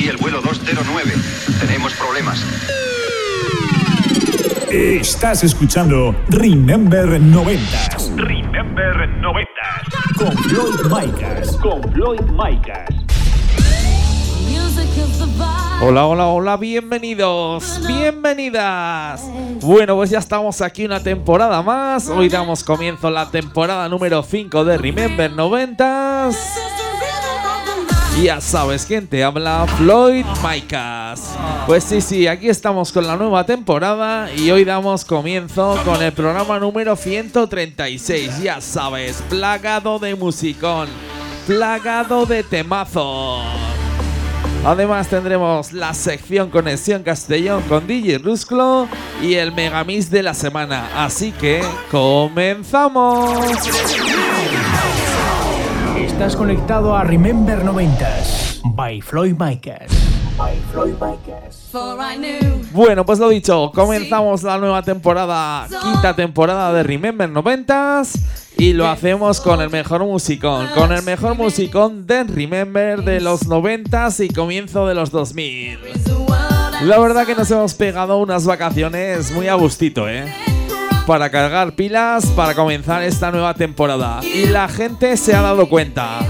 Aquí el vuelo 209. Tenemos problemas. Estás escuchando Remember 90 Remember 90. con Floyd Micas. Con Floyd Micas. Hola, hola, hola, bienvenidos, bienvenidas. Bueno, pues ya estamos aquí una temporada más. Hoy damos comienzo a la temporada número 5 de Remember 90 Ya sabes quién te habla, Floyd Micas. Pues sí, sí, aquí estamos con la nueva temporada y hoy damos comienzo con el programa número 136. Ya sabes, plagado de musicón, plagado de temazos. Además tendremos la sección Conexión Castellón con DJ Rusclo y el Megamix de la semana. Así que comenzamos. Estás conectado a Remember 90s by Floyd Micas. Bueno, pues lo dicho, comenzamos la nueva temporada, quinta temporada de Remember 90s y lo hacemos con el mejor musicón, con el mejor musicón de Remember de los 90s y comienzo de los 2000. La verdad que nos hemos pegado unas vacaciones muy a gustito, ¿eh? Para cargar pilas, para comenzar esta nueva temporada. Y la gente se ha dado cuenta.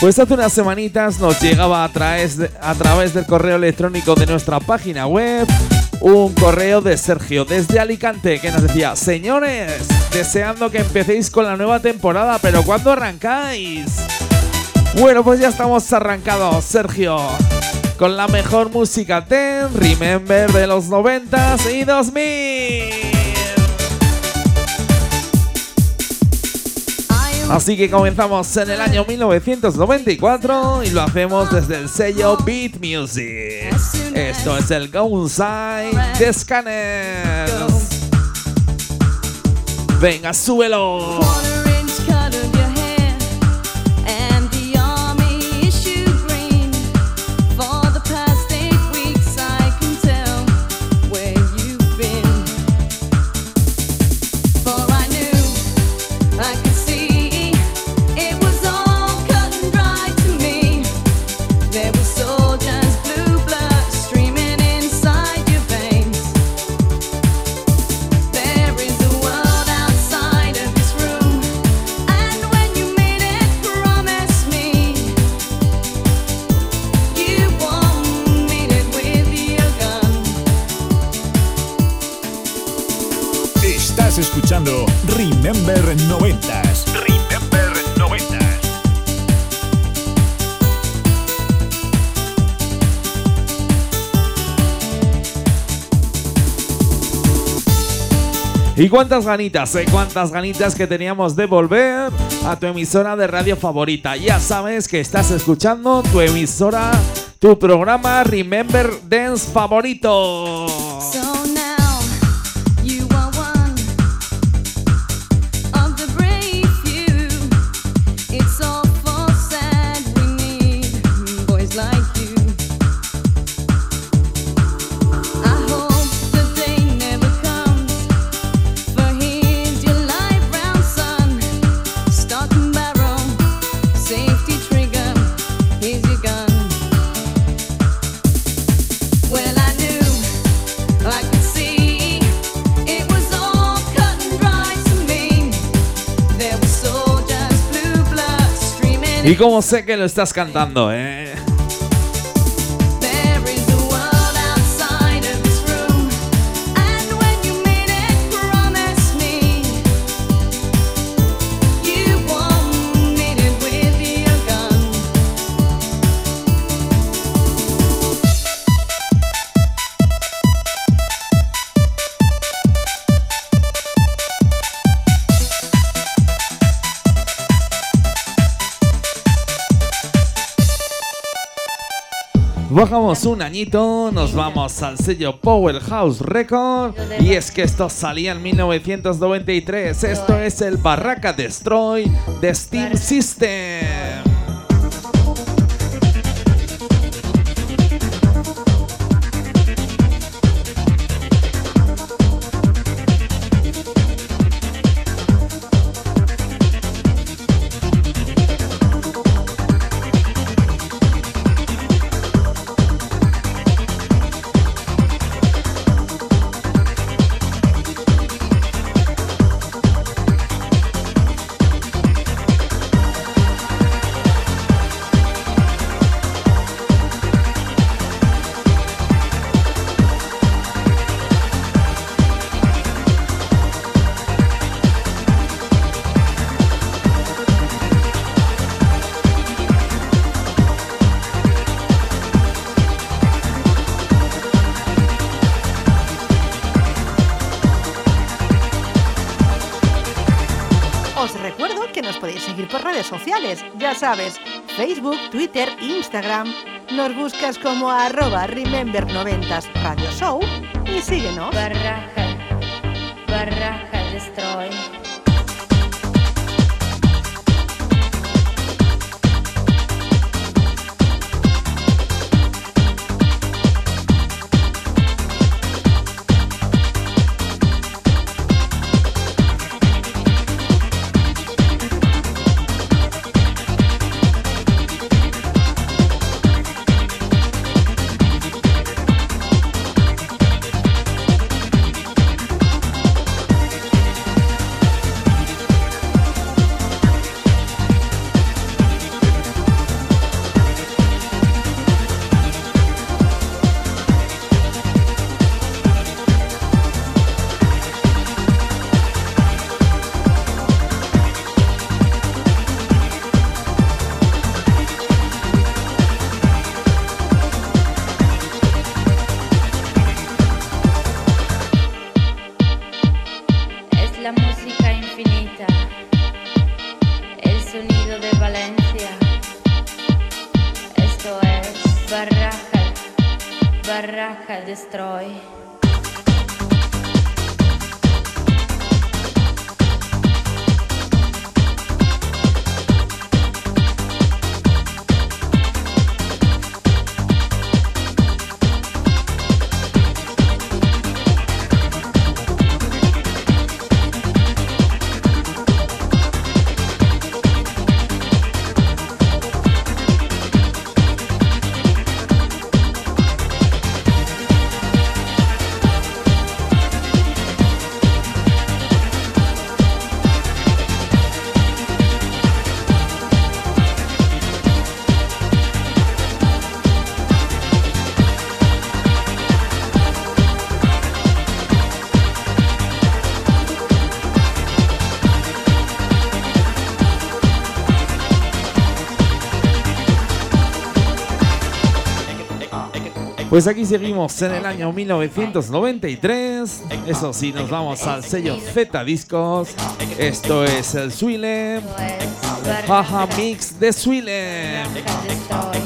Pues hace unas semanitas nos llegaba a través, a través del correo electrónico de nuestra página web un correo de Sergio desde Alicante que nos decía, señores, deseando que empecéis con la nueva temporada, pero ¿cuándo arrancáis? Bueno, pues ya estamos arrancados, Sergio, con la mejor música Ten, Remember de los 90s y 2000. Así que comenzamos en el año 1994 y lo hacemos desde el sello Beat Music. Esto es el Go Inside de Scanners. Venga, súbelo. Remember 90s. Remember 90. Y cuántas ganitas, eh, cuántas ganitas que teníamos de volver a tu emisora de radio favorita. Ya sabes que estás escuchando tu emisora, tu programa Remember Dance favorito. So Y como sé que lo estás cantando, eh. Bajamos un añito, nos vamos al sello Powerhouse Record y es que esto salía en 1993. Esto es el Barraca Destroy de Steam System. Sabes, Facebook, Twitter, Instagram. Nos buscas como arroba Remember90s Radio Show y síguenos. Barraja, Barraja Destroy. Pues aquí seguimos en el año 1993. Eso sí, nos vamos al sello Z Discos. Esto es el es Jaja Mix de Swilem. Barraja Destroy.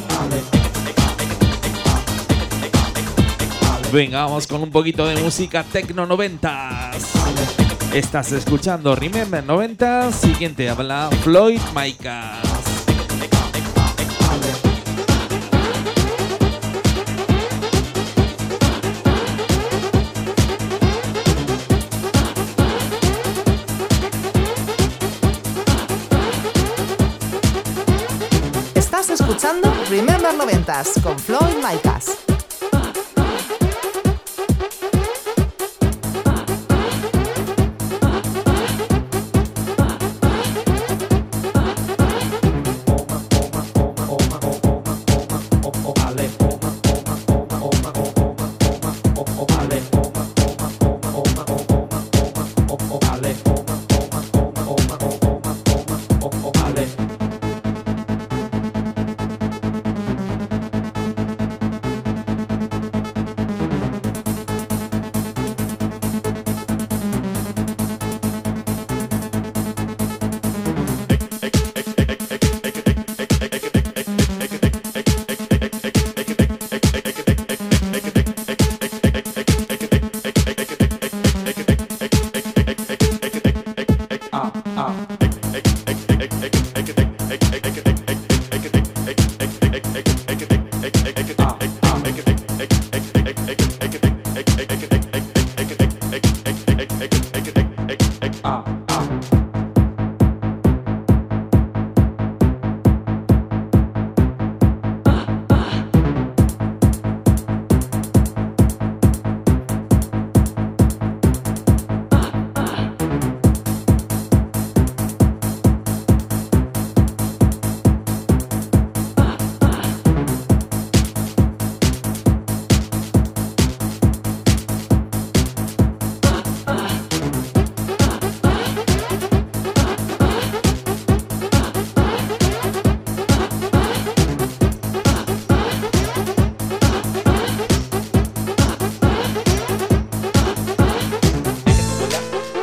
Venga, vamos con un poquito de música Tecno 90s. Estás escuchando Remember 90s. Siguiente habla Floyd Micas. Escuchando Remember 90s con Floyd Micas.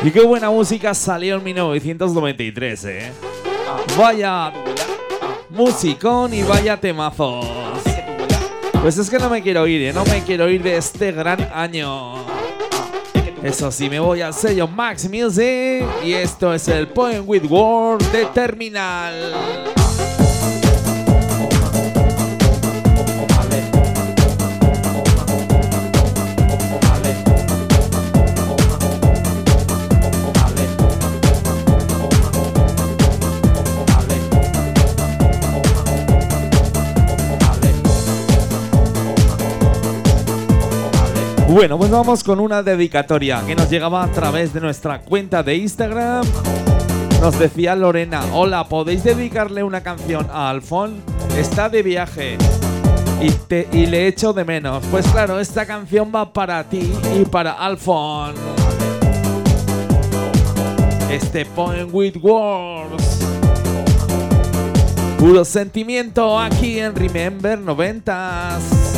Y qué buena música salió en 1993, ¿eh? Vaya musicón y vaya temazos. Pues es que no me quiero ir, ¿eh? No me quiero ir de este gran año. Eso sí, me voy al sello Max Music y esto es el Poem with Word de Terminal. Bueno, pues vamos con una dedicatoria que nos llegaba a través de nuestra cuenta de Instagram. Nos decía Lorena, hola, ¿podéis dedicarle una canción a Alfon? Está de viaje y, te, y le echo de menos. Pues claro, esta canción va para ti y para Alfon. Este Poem with Words. Puro sentimiento aquí en Remember 90s.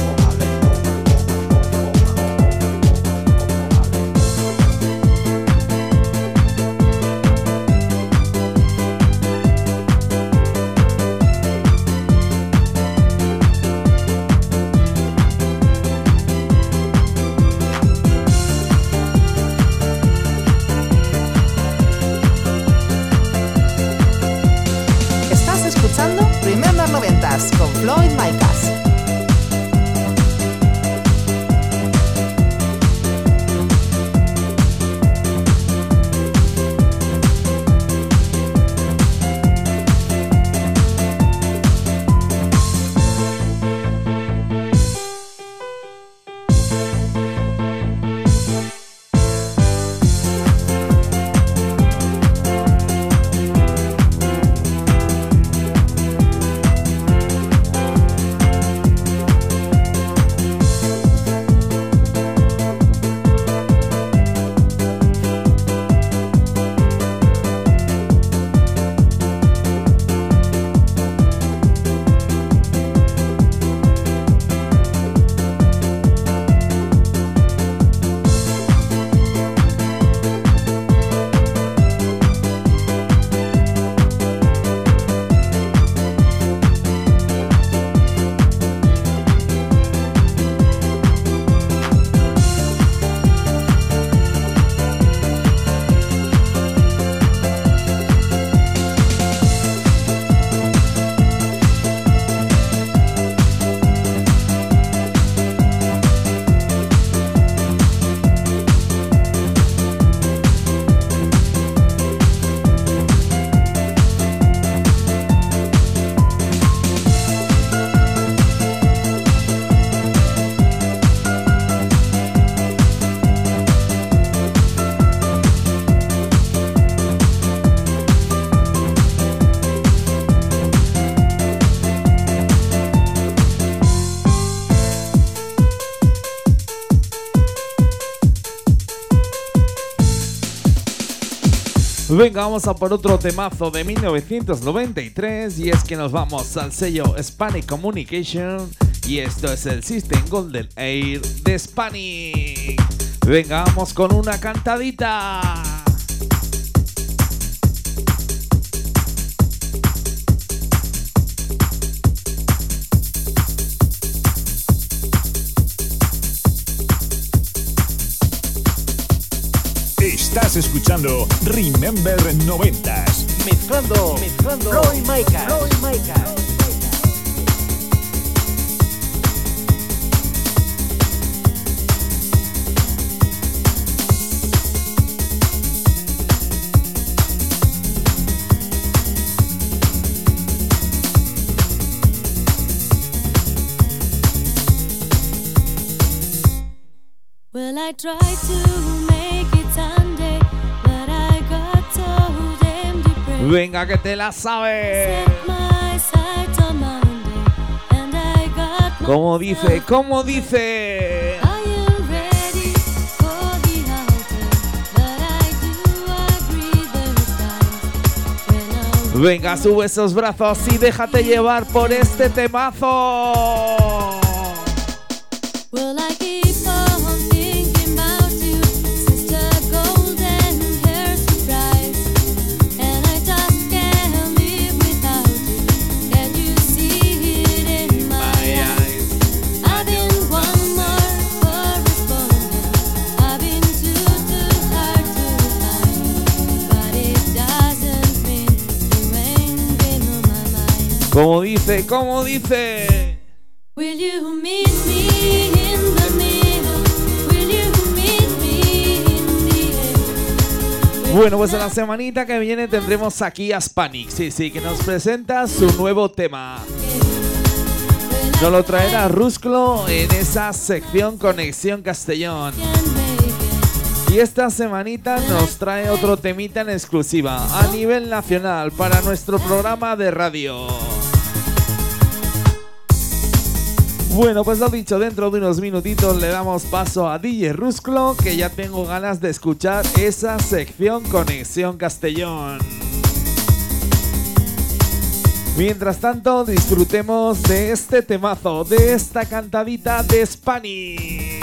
Venga, vamos a por otro temazo de 1993 y es que nos vamos al sello Spanish Communication y esto es el System Golden Air de Spanish. Venga, vamos con una cantadita. Estás escuchando Remember 90s. Mezclando, mezclando. Floyd Micas. Well, I tried to Venga, que te la sabes. Como dice, como dice. Venga, sube esos brazos y déjate llevar por este temazo. Como dice, como dice. Will you meet me in the middle? Will you meet me in the end? Bueno, pues en la semanita que viene tendremos aquí a Spanic, sí, sí, que nos presenta su nuevo tema. Nos lo traerá Rusclo en esa sección Conexión Castellón. Y esta semanita nos trae otro temita en exclusiva a nivel nacional para nuestro programa de radio. Bueno, pues lo dicho, dentro de unos minutitos le damos paso a DJ Rusclo, que ya tengo ganas de escuchar esa sección Conexión Castellón. Mientras tanto, disfrutemos de este temazo, de esta cantadita de Spanish.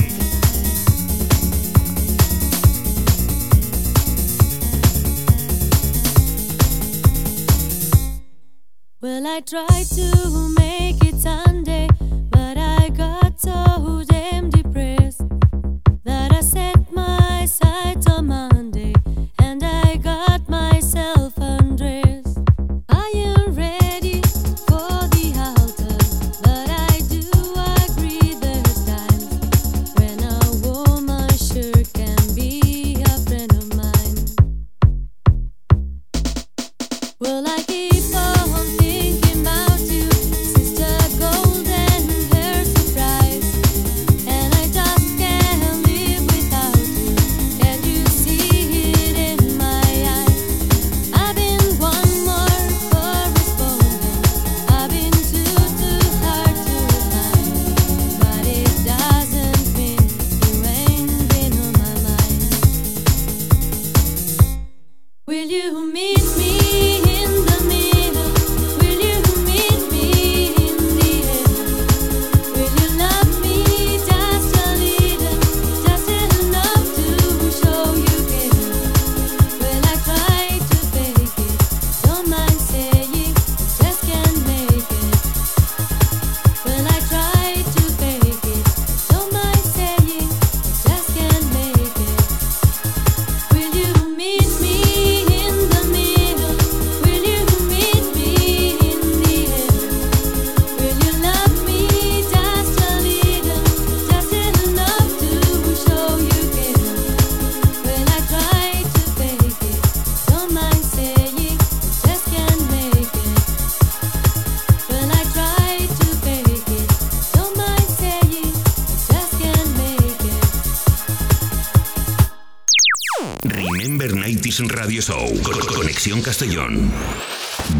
Remember 90s Radio Show. Con- Conexión Castellón.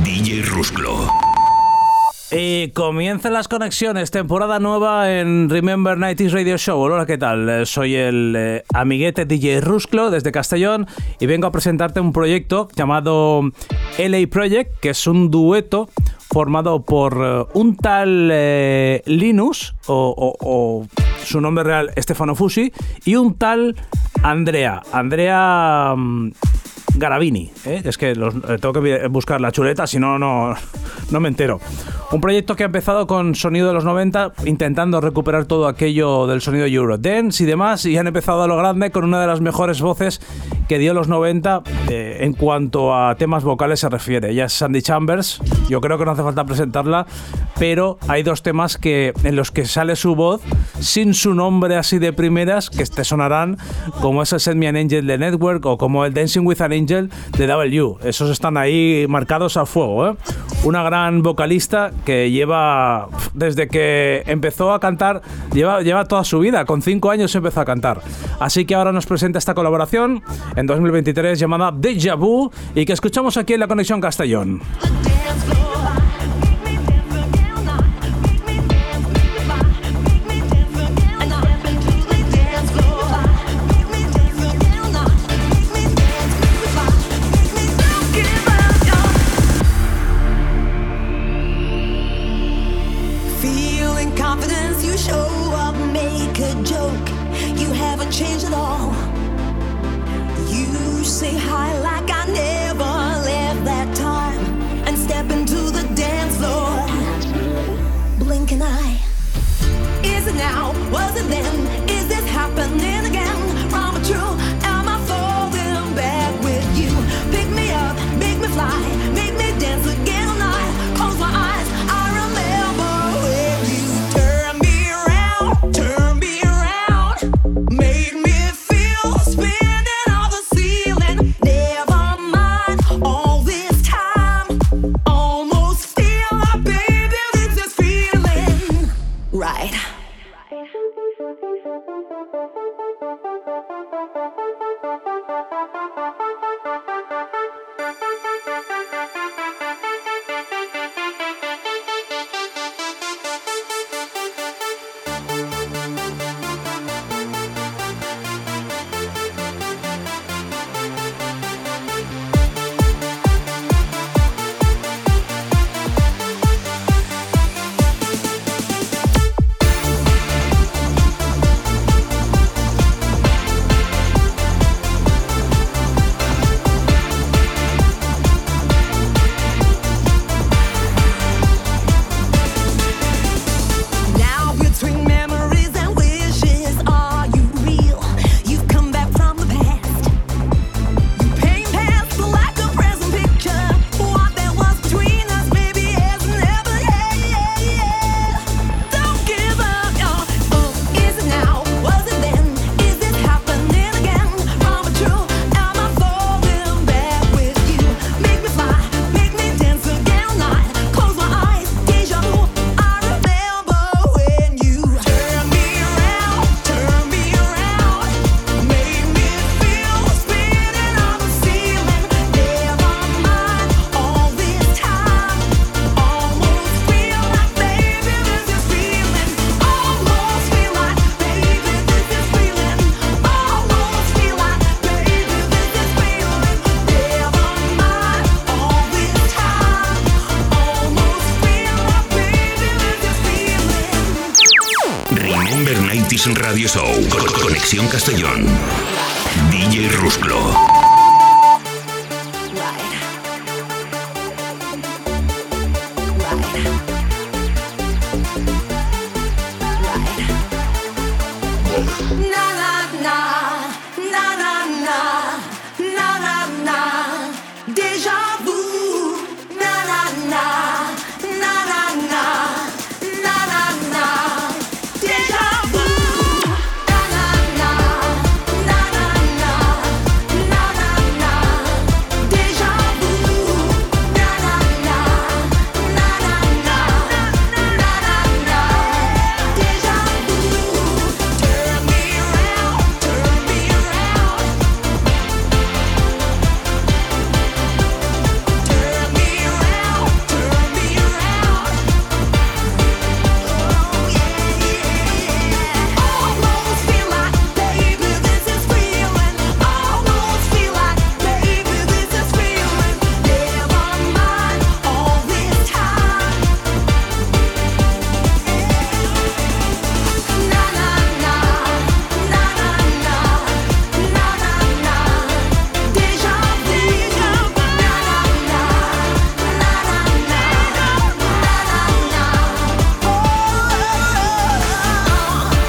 DJ Rusclo. Y comienzan las conexiones, temporada nueva en Remember 90s Radio Show. Hola, ¿qué tal? Eh, Soy el eh, amiguete DJ Rusclo desde Castellón y vengo a presentarte un proyecto llamado LA Project, que es un dueto formado por eh, un tal Linus, o, o- o su nombre real Stefano Fusi, y un tal Andrea. Andrea... Garavini, ¿eh? es que los- eh, tengo que buscar la chuleta, si no, no, no me entero. Un proyecto que ha empezado con sonido de los 90, intentando recuperar todo aquello del sonido Eurodance y demás, y han empezado a lo grande con una de las mejores voces que dio los 90 eh, en cuanto a temas vocales se refiere. Ella es Sandy Chambers, yo creo que no hace falta presentarla, pero hay dos temas que, en los que sale su voz sin su nombre así de primeras, que te sonarán, como es el Send Me an Angel de Network o como el Dancing with an Angel de W. Esos están ahí marcados a fuego. ¿eh? Una gran vocalista que lleva, desde que empezó a cantar, lleva, lleva toda su vida. Con cinco años empezó a cantar. Así que ahora nos presenta esta colaboración en 2023 llamada Deja Vu y que escuchamos aquí en la Conexión Castellón. Haven't changed at all. You say hi Radio Show. Con- Conexión Castellón. DJ Rusclo.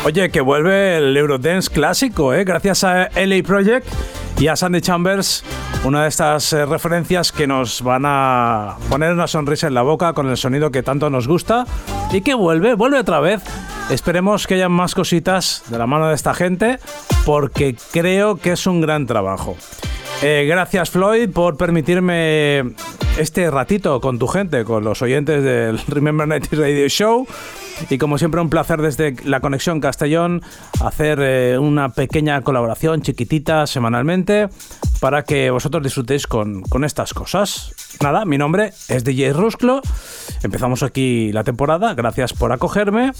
Oye, que vuelve el Eurodance clásico, ¿eh? Gracias a LA Project y a Sandy Chambers, una de estas eh, referencias que nos van a poner una sonrisa en la boca con el sonido que tanto nos gusta y que vuelve, vuelve otra vez. Esperemos que haya más cositas de la mano de esta gente porque creo que es un gran trabajo. Eh, gracias Floyd por permitirme este ratito con tu gente, con los oyentes del Remember 90 Radio Show. Y como siempre un placer desde la conexión Castellón hacer eh, una pequeña colaboración chiquitita semanalmente para que vosotros disfrutéis con, con estas cosas. Nada, mi nombre es DJ Rusclo. Empezamos aquí la temporada. Gracias por acogerme.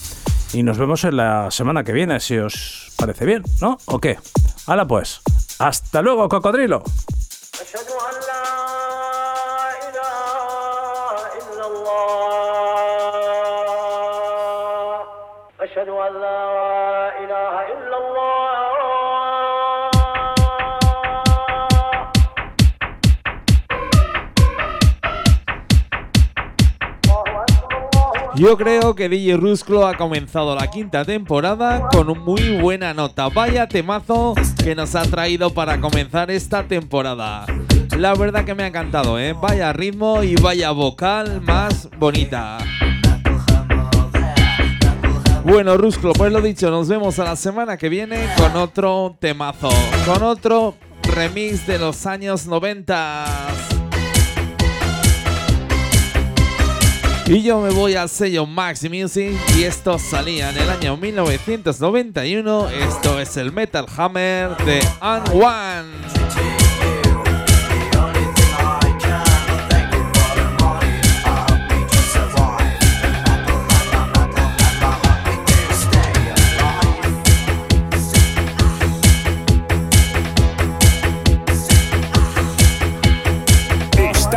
Y nos vemos en la semana que viene, si os parece bien, ¿no? ¿O qué? Hala pues. Hasta luego, cocodrilo. أن لا إله إلا الله Yo creo que DJ Rusclo ha comenzado la quinta temporada con un muy buena nota. Vaya temazo que nos ha traído para comenzar esta temporada. La verdad que me ha encantado, ¿eh? Vaya ritmo y vaya vocal más bonita. Bueno, Rusclo, pues lo dicho, nos vemos a la semana que viene con otro temazo, con otro remix de los años 90. Y yo me voy al sello Max Music y esto salía en el año 1991. Esto es el Metal Hammer de Un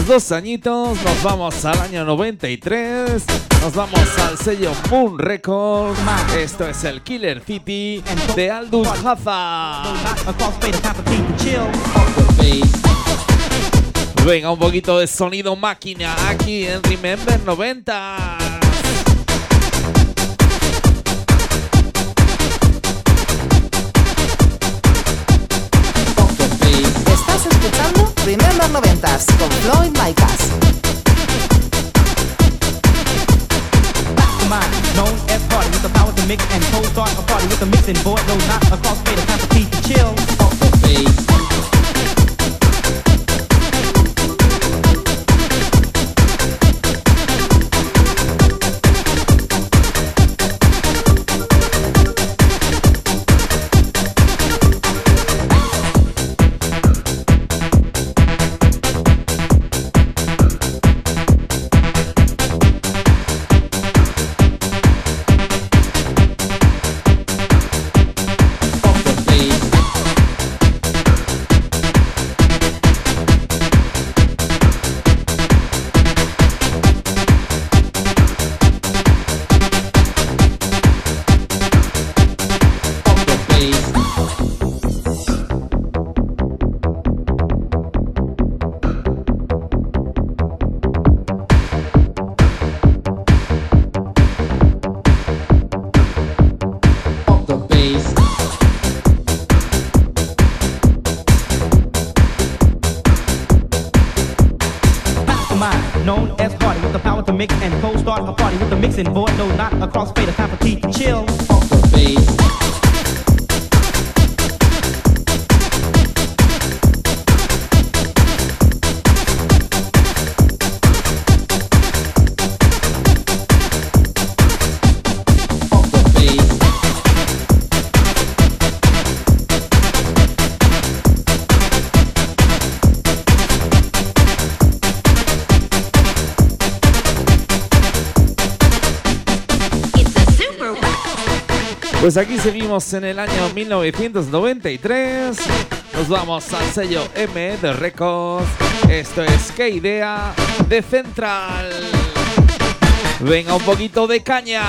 Dos añitos, nos vamos al año 93, nos vamos al sello Moon Records. Esto es el Killer City de Aldous Haza. Venga, un poquito de sonido máquina aquí en Remember 90. Remember 90s con Floyd Micas. Mastermind, known as party with the power to mix and cold start a party with the mixing board. No, not a crossfader, time for Pete to chill. Mastermind, known as party with the power to mix and cold start a party with the mixing board. No, not a crossfader, time for Pete to chill. Pues aquí seguimos en el año 1993. Nos vamos al sello M de Records. Esto es Qué idea de Central. Venga, un poquito de caña.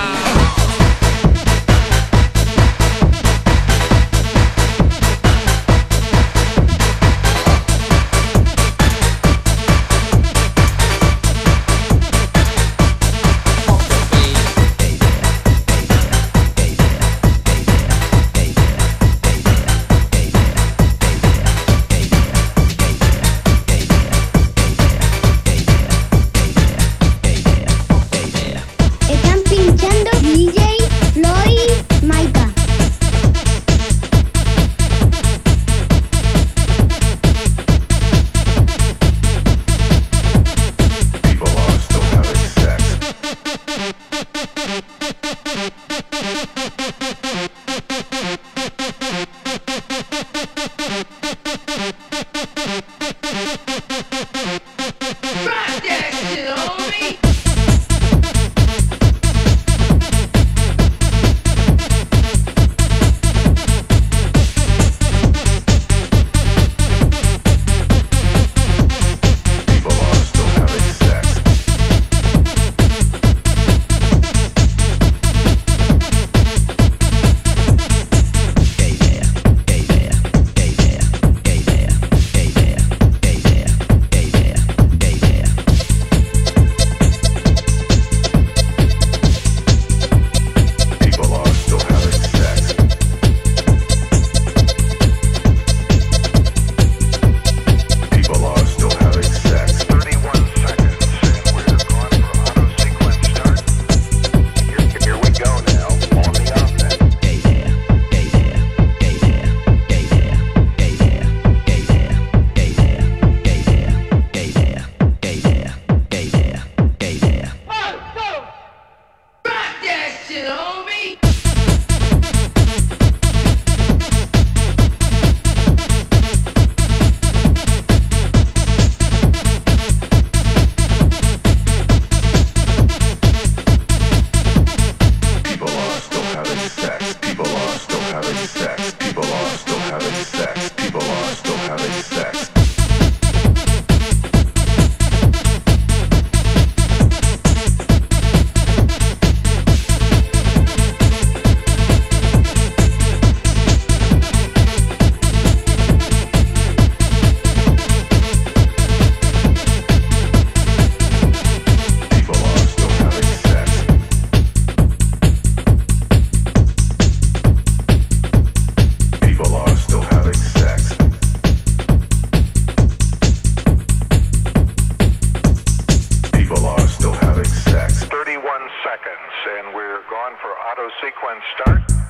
start.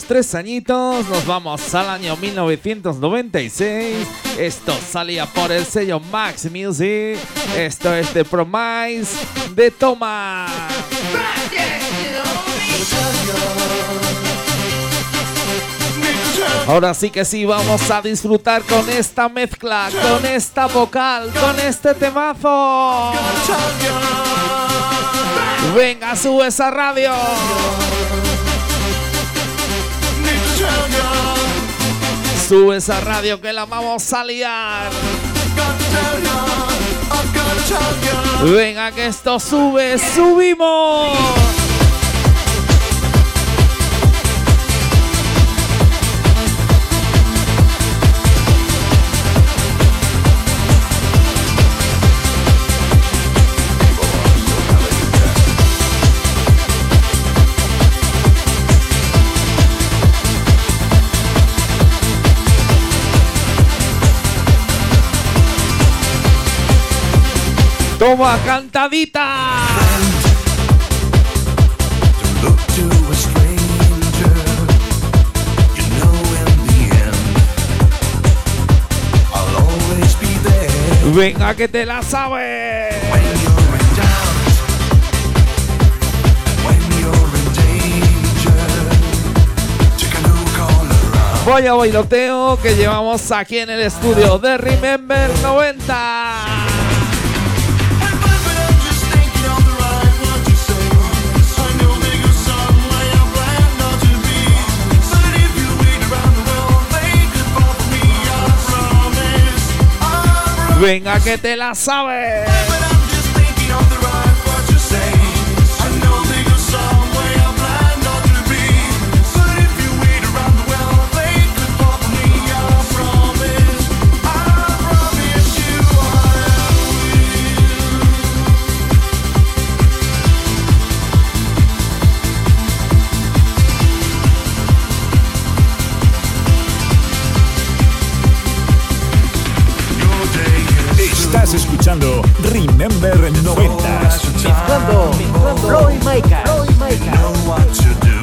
Tres añitos, nos vamos al año 1996. Esto salía por el sello Max Music. Esto es The Promise de Thomas. Ahora sí que sí, vamos a disfrutar con esta mezcla, con esta vocal, con este temazo. Venga, sube esa radio. Sube esa radio que la vamos a liar. Venga, que esto sube, subimos. Toma cantadita. Venga que te la sabes. Vaya bailoteo que llevamos aquí en el estudio de Remember 90. Venga que te la sabes. Estás escuchando Remember 90. Mezclando, mezclando Floyd Micah. Os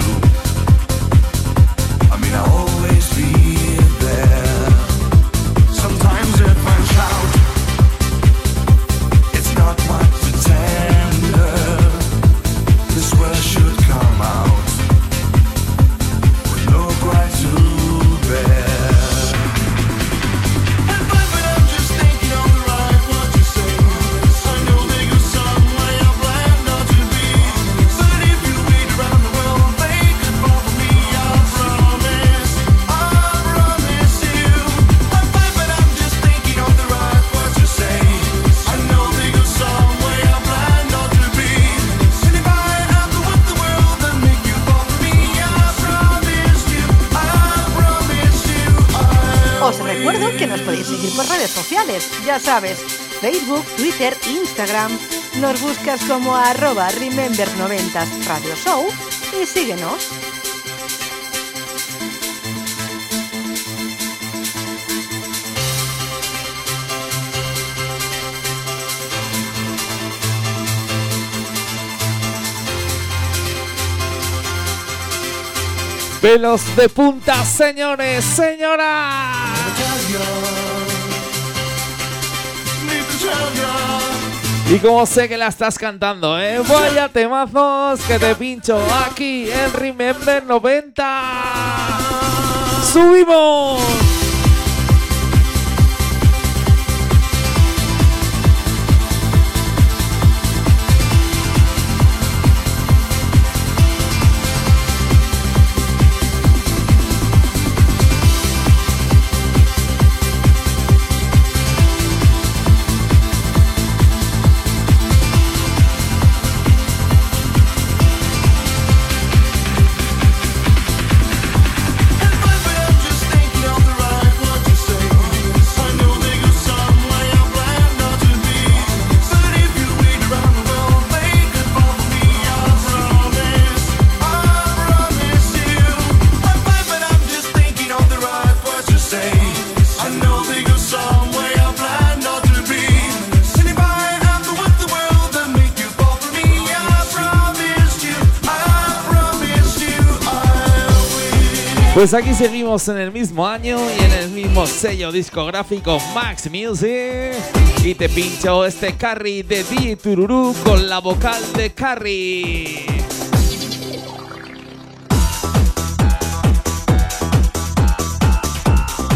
sociales, ya sabes, Facebook, Twitter, Instagram. Nos buscas como arroba Remember90 Radio Show y síguenos. Pelos de punta, señores, señoras. Y como sé que la estás cantando, ¿eh? Vaya temazos que te pincho aquí en Remember 90. ¡Subimos! Pues aquí seguimos en el mismo año y en el mismo sello discográfico Max Music. Y te pincho este Carrie de DJ Tururú con la vocal de Carrie.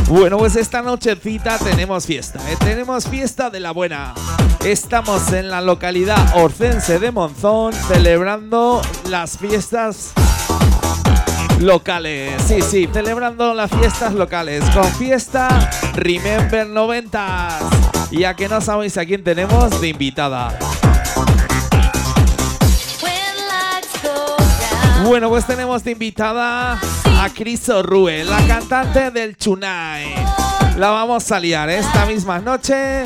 Bueno, pues esta nochecita tenemos fiesta, ¿eh? tenemos fiesta de la buena. Estamos en la localidad orcense de Monzón celebrando las fiestas locales. Sí, sí, celebrando las fiestas locales con fiesta Remember 90. Y a que no sabéis a quién tenemos de invitada. Bueno, pues tenemos de invitada a Cris Orrue, la cantante del Chunai. La vamos a liar esta misma noche,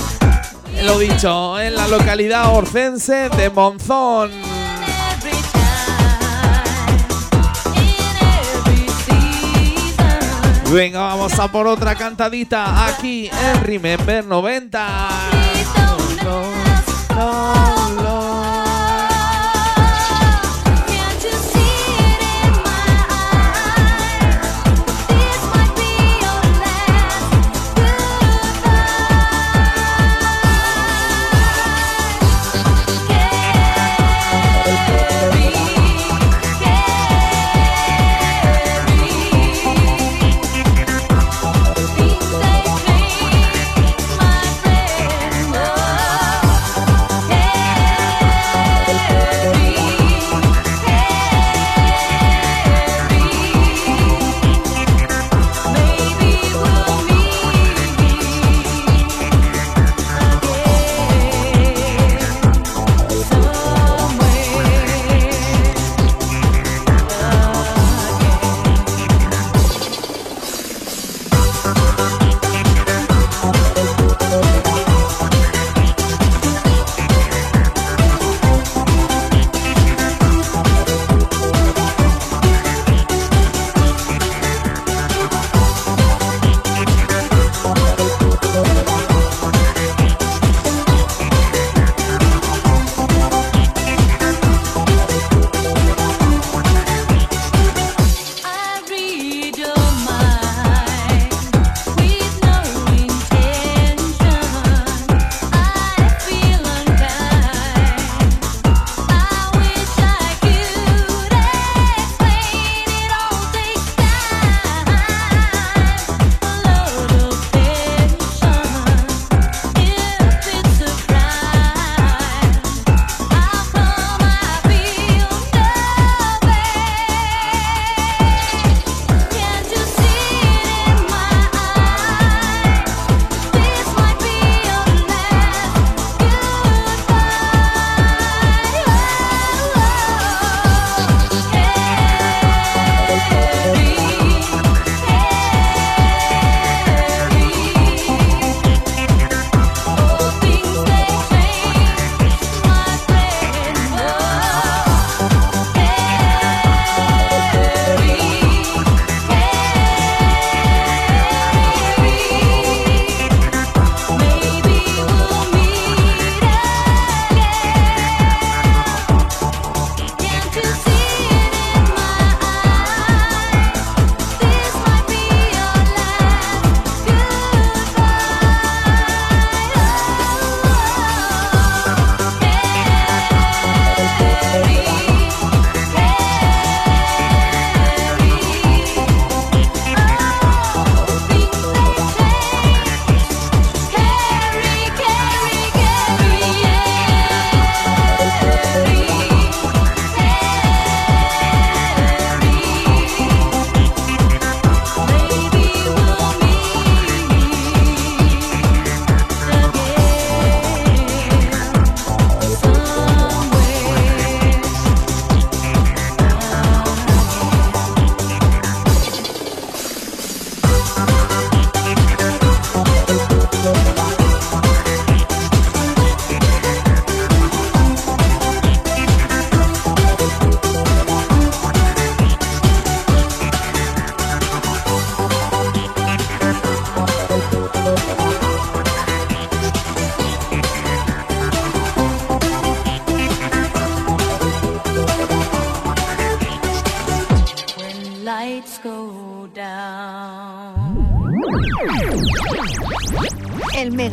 lo dicho, en la localidad orcense de Monzón. Venga, vamos a por otra cantadita aquí en Remember 90.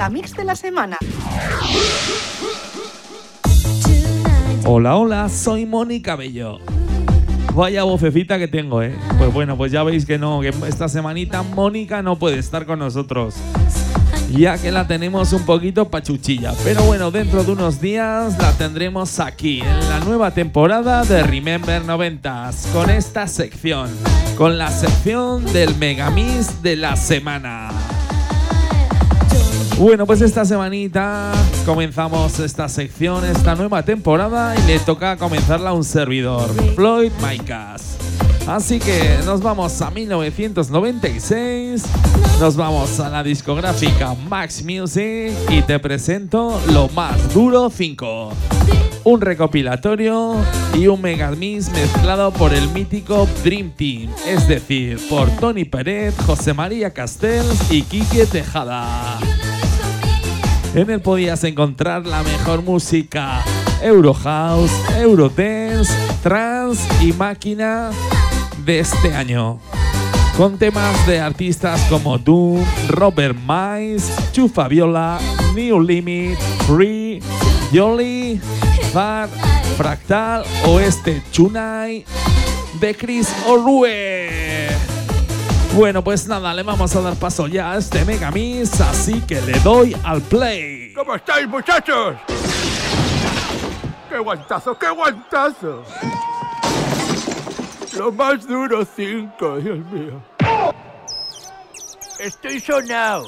Megamix de la semana. Hola, hola, soy Mónica Bello. Vaya vocecita que tengo, ¿eh? Pues bueno, pues ya veis que no, que esta semanita Mónica no puede estar con nosotros. Ya que la tenemos un poquito pachuchilla. Pero bueno, dentro de unos días la tendremos aquí, en la nueva temporada de Remember 90s, con esta sección. Con la sección del Megamix de la semana. Bueno, pues esta semanita comenzamos esta sección, esta nueva temporada y le toca comenzarla a un servidor, Floyd Micas. Así que nos vamos a 1996, nos vamos a la discográfica Max Music y te presento Lo Más Duro 5. Un recopilatorio y un megamix mezclado por el mítico Dream Team, es decir, por Tony Pérez, José María Castells y Quique Tejada. En él podías encontrar la mejor música Eurohouse, Eurodance, Trance y Máquina de este año. Con temas de artistas como Doom, Robert Miles, Chu Fabiola, New Limit, Free, Jolly, Far, Fractal o este Chunai de Chris Orue. Bueno, pues nada, le vamos a dar paso ya a este Megamix, así que le doy al play. ¿Cómo estáis, muchachos? ¡Qué guantazo, qué guantazo! Lo más duro, cinco, Dios mío. Estoy sonado.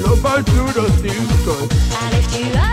Lo más duro, cinco. Adrián,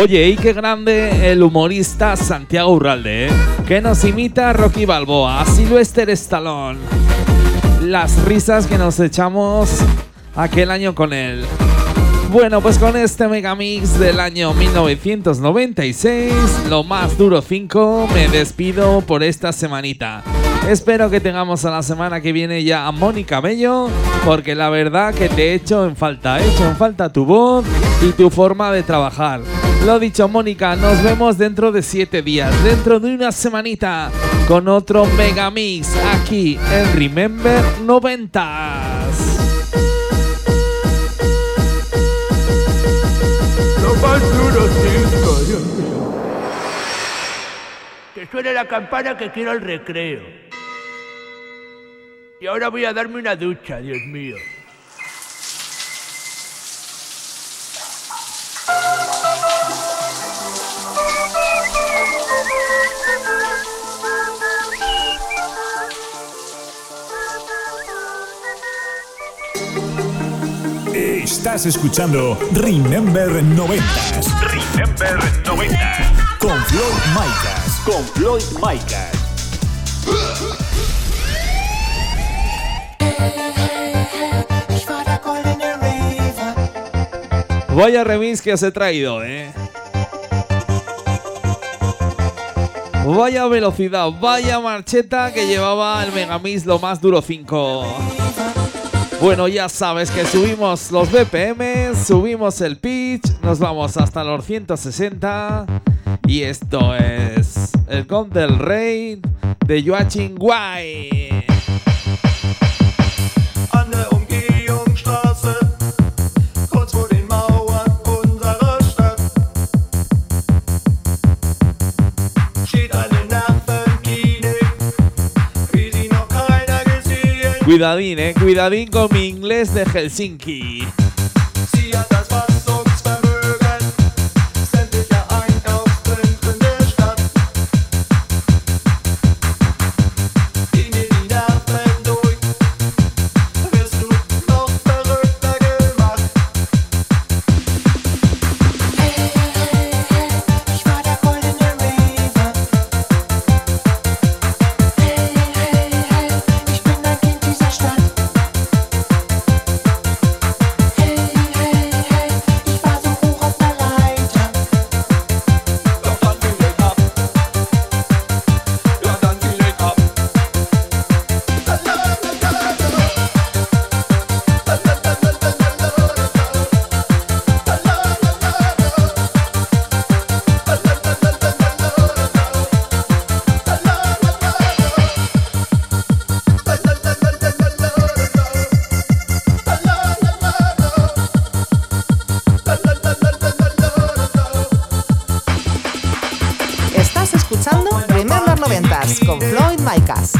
Oye, y qué grande el humorista Santiago Urralde, ¿eh? que nos imita a Rocky Balboa, a Sylvester Stallone. Las risas que nos echamos aquel año con él. Bueno, pues con este megamix del año 1996, lo más duro 5, me despido por esta semanita. Espero que tengamos a la semana que viene ya a Mónica Bello, porque la verdad que te echo en falta, he hecho en falta tu voz y tu forma de trabajar. Lo dicho, Mónica, nos vemos dentro de 7 días, dentro de una semanita, con otro megamix aquí en Remember 90s. Lo más duro cinco, Dios mío. Que suene la campana que quiero el recreo. Y ahora voy a darme una ducha, Dios mío. Estás escuchando Remember 90s. Remember 90s. Con Floyd Micas. Con Floyd Micas. Vaya remix que os he traído, eh. Vaya velocidad, vaya marcheta que llevaba el Megamix lo más duro 5. Bueno, ya sabes que subimos los BPM, subimos el pitch, nos vamos hasta los 160. Y esto es el Con del Rey de Joachim Guay. Cuidadín, eh, cuidadín con mi inglés de Helsinki. Escuchando Remember 90s con Floyd Micas.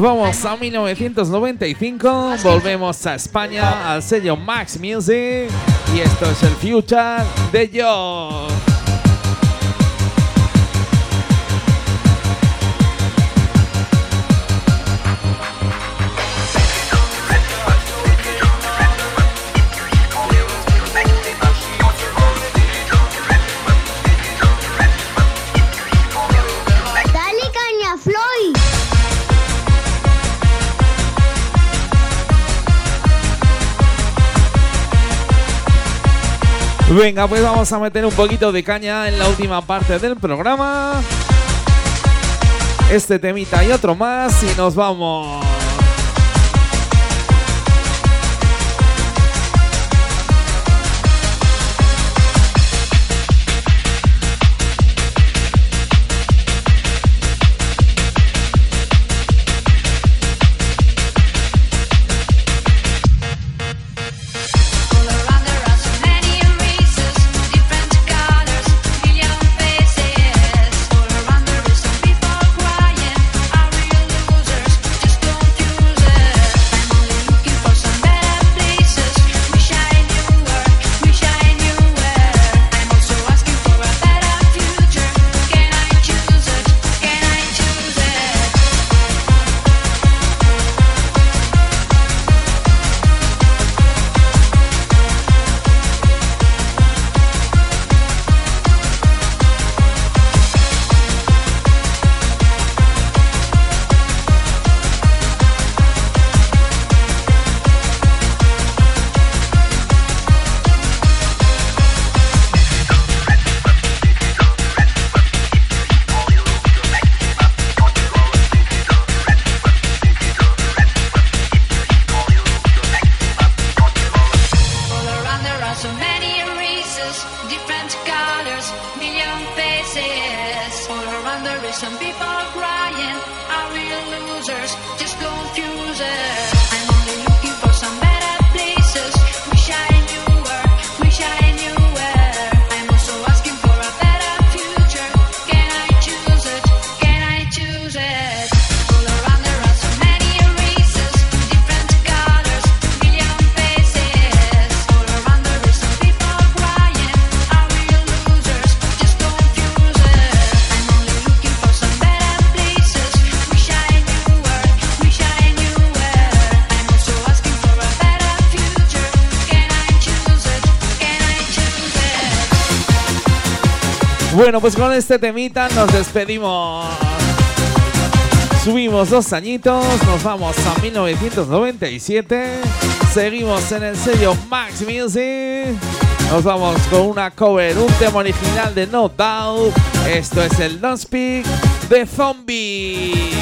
Vamos a 1995, volvemos a España, al sello Max Music, y esto es el Future de Yo. Venga, pues vamos a meter un poquito de caña en la última parte del programa. Este temita y otro más y nos vamos. Bueno, pues con este temita nos despedimos. Subimos dos añitos, nos vamos a 1997. Seguimos en el sello Max Music. Nos vamos con una cover, un tema original de No Doubt. Esto es el Don't Speak de Zombie.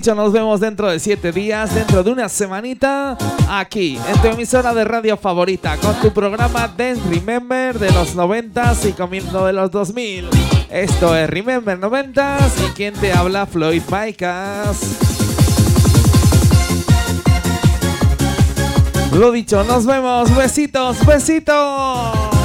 Dicho, nos vemos dentro de siete días, dentro de una semanita, aquí, en tu emisora de radio favorita, con tu programa Dance Remember de los 90s y comienzo de los 2000. Esto es Remember 90s y quien te habla, Floyd Micas. Lo dicho, nos vemos, besitos, besitos.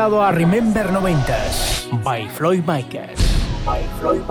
a Remember 90s by Floyd Micas. By Floyd